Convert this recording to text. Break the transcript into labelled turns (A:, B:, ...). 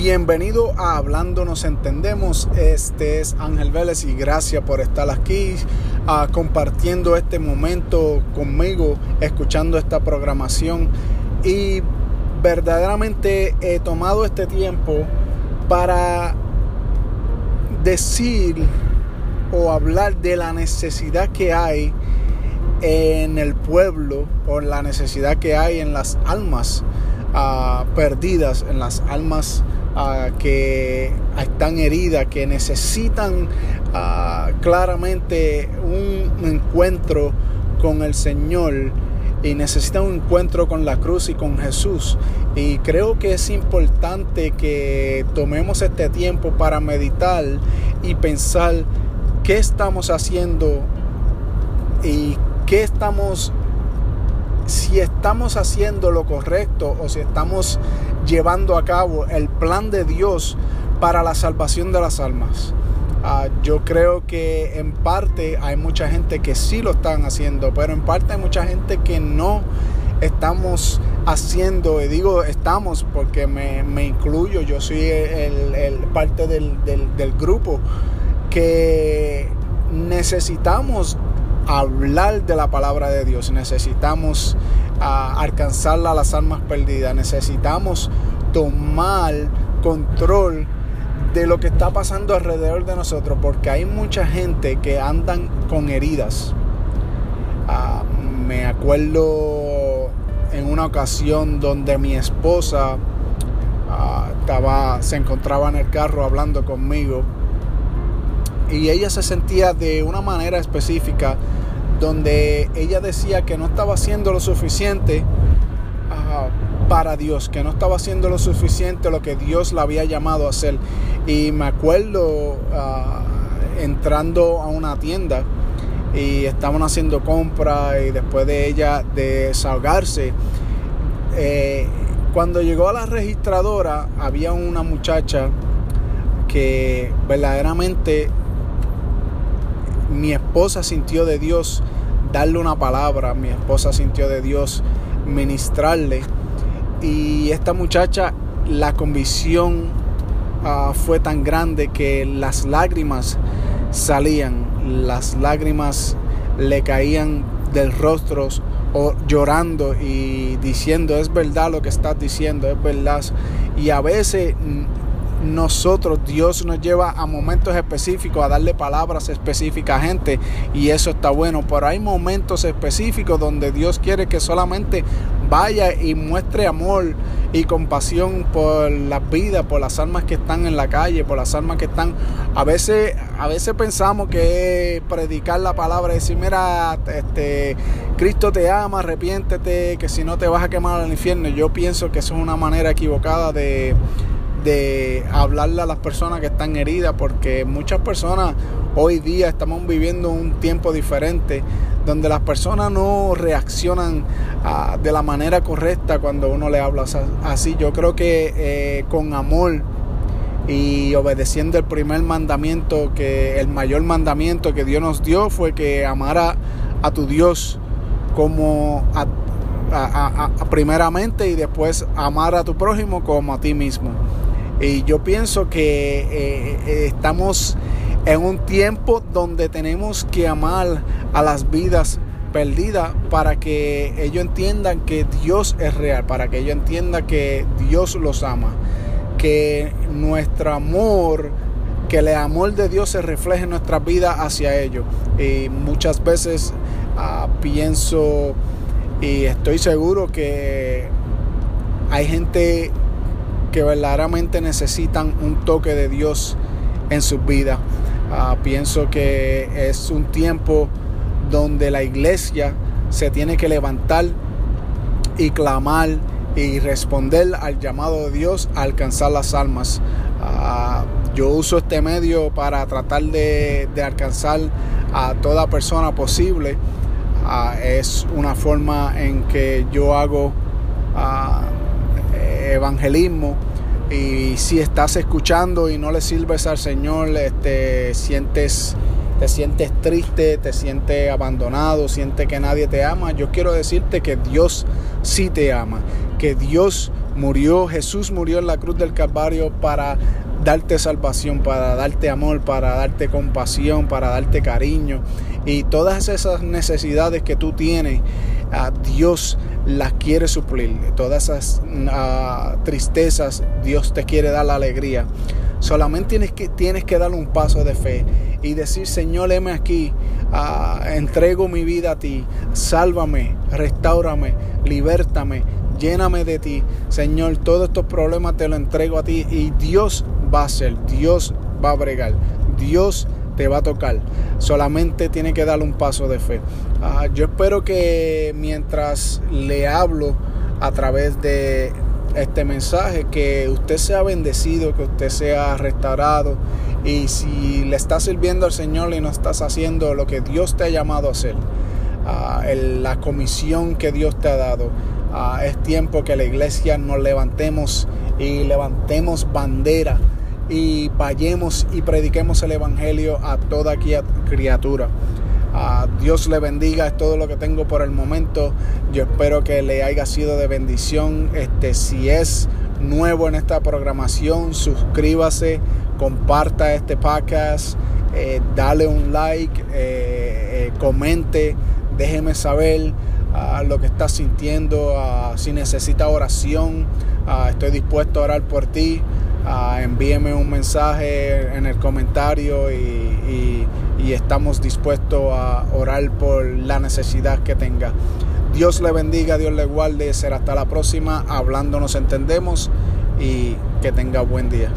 A: Bienvenido a Hablando Nos Entendemos. Este es Ángel Vélez y gracias por estar aquí uh, compartiendo este momento conmigo, escuchando esta programación. Y verdaderamente he tomado este tiempo para decir o hablar de la necesidad que hay en el pueblo o la necesidad que hay en las almas uh, perdidas, en las almas que están heridas, que necesitan uh, claramente un encuentro con el Señor y necesitan un encuentro con la cruz y con Jesús. Y creo que es importante que tomemos este tiempo para meditar y pensar qué estamos haciendo y qué estamos si estamos haciendo lo correcto o si estamos llevando a cabo el plan de Dios para la salvación de las almas. Uh, yo creo que en parte hay mucha gente que sí lo están haciendo, pero en parte hay mucha gente que no estamos haciendo, y digo estamos porque me, me incluyo, yo soy el, el parte del, del grupo, que necesitamos hablar de la palabra de Dios, necesitamos uh, alcanzar a las almas perdidas, necesitamos tomar control de lo que está pasando alrededor de nosotros, porque hay mucha gente que andan con heridas. Uh, me acuerdo en una ocasión donde mi esposa uh, estaba, se encontraba en el carro hablando conmigo y ella se sentía de una manera específica donde ella decía que no estaba haciendo lo suficiente uh, para Dios, que no estaba haciendo lo suficiente lo que Dios la había llamado a hacer. Y me acuerdo uh, entrando a una tienda y estaban haciendo compras y después de ella desahogarse, eh, cuando llegó a la registradora había una muchacha que verdaderamente mi esposa sintió de Dios darle una palabra, mi esposa sintió de Dios ministrarle y esta muchacha la convicción uh, fue tan grande que las lágrimas salían, las lágrimas le caían del rostro o llorando y diciendo es verdad lo que estás diciendo, es verdad. Y a veces nosotros, Dios nos lleva a momentos específicos, a darle palabras específicas a gente y eso está bueno, pero hay momentos específicos donde Dios quiere que solamente vaya y muestre amor y compasión por las vidas, por las almas que están en la calle, por las almas que están. A veces, a veces pensamos que predicar la palabra, decir, mira, este, Cristo te ama, arrepiéntete, que si no te vas a quemar al infierno. Yo pienso que eso es una manera equivocada de de hablarle a las personas que están heridas, porque muchas personas hoy día estamos viviendo un tiempo diferente, donde las personas no reaccionan uh, de la manera correcta cuando uno le habla así. Yo creo que eh, con amor y obedeciendo el primer mandamiento, que el mayor mandamiento que Dios nos dio fue que amara a tu Dios como primeramente y después amar a tu prójimo como a ti mismo. Y yo pienso que eh, eh, estamos en un tiempo donde tenemos que amar a las vidas perdidas para que ellos entiendan que Dios es real, para que ellos entiendan que Dios los ama, que nuestro amor, que el amor de Dios se refleje en nuestra vida hacia ellos. Y muchas veces uh, pienso y estoy seguro que hay gente que verdaderamente necesitan un toque de Dios en sus vidas. Uh, pienso que es un tiempo donde la iglesia se tiene que levantar y clamar y responder al llamado de Dios a alcanzar las almas. Uh, yo uso este medio para tratar de, alcanzar a toda persona posible. Uh, es una forma en que yo hago evangelismo y si estás escuchando y no le sirves al Señor, este, sientes, te sientes triste, te sientes abandonado, sientes que nadie te ama, yo quiero decirte que Dios sí te ama, que Dios Murió, Jesús murió en la cruz del Calvario para darte salvación, para darte amor, para darte compasión, para darte cariño. Y todas esas necesidades que tú tienes, Dios las quiere suplir. Todas esas ah, tristezas, Dios te quiere dar la alegría. Solamente tienes que, tienes que dar un paso de fe y decir, Señor, heme aquí, ah, entrego mi vida a ti, sálvame, restaurame, libértame, lléname de ti. Señor, todos estos problemas te los entrego a ti y Dios va a ser, Dios va a bregar, Dios te va a tocar. Solamente tiene que darle un paso de fe. Ah, yo espero que mientras le hablo a través de este mensaje, que usted sea bendecido, que usted sea restaurado. Y si le estás sirviendo al Señor y no estás haciendo lo que Dios te ha llamado a hacer, ah, la comisión que Dios te ha dado, ah, es tiempo que la iglesia nos levantemos y levantemos bandera y vayamos y prediquemos el Evangelio a toda criatura. Dios le bendiga, es todo lo que tengo por el momento. Yo espero que le haya sido de bendición. Este, si es nuevo en esta programación, suscríbase, comparta este podcast, eh, dale un like, eh, eh, comente, déjeme saber ah, lo que está sintiendo, ah, si necesita oración, ah, estoy dispuesto a orar por ti. Envíeme un mensaje en el comentario y estamos dispuestos a orar por la necesidad que tenga. Dios le bendiga, Dios le guarde. Será hasta la próxima. Hablando nos entendemos y que tenga buen día.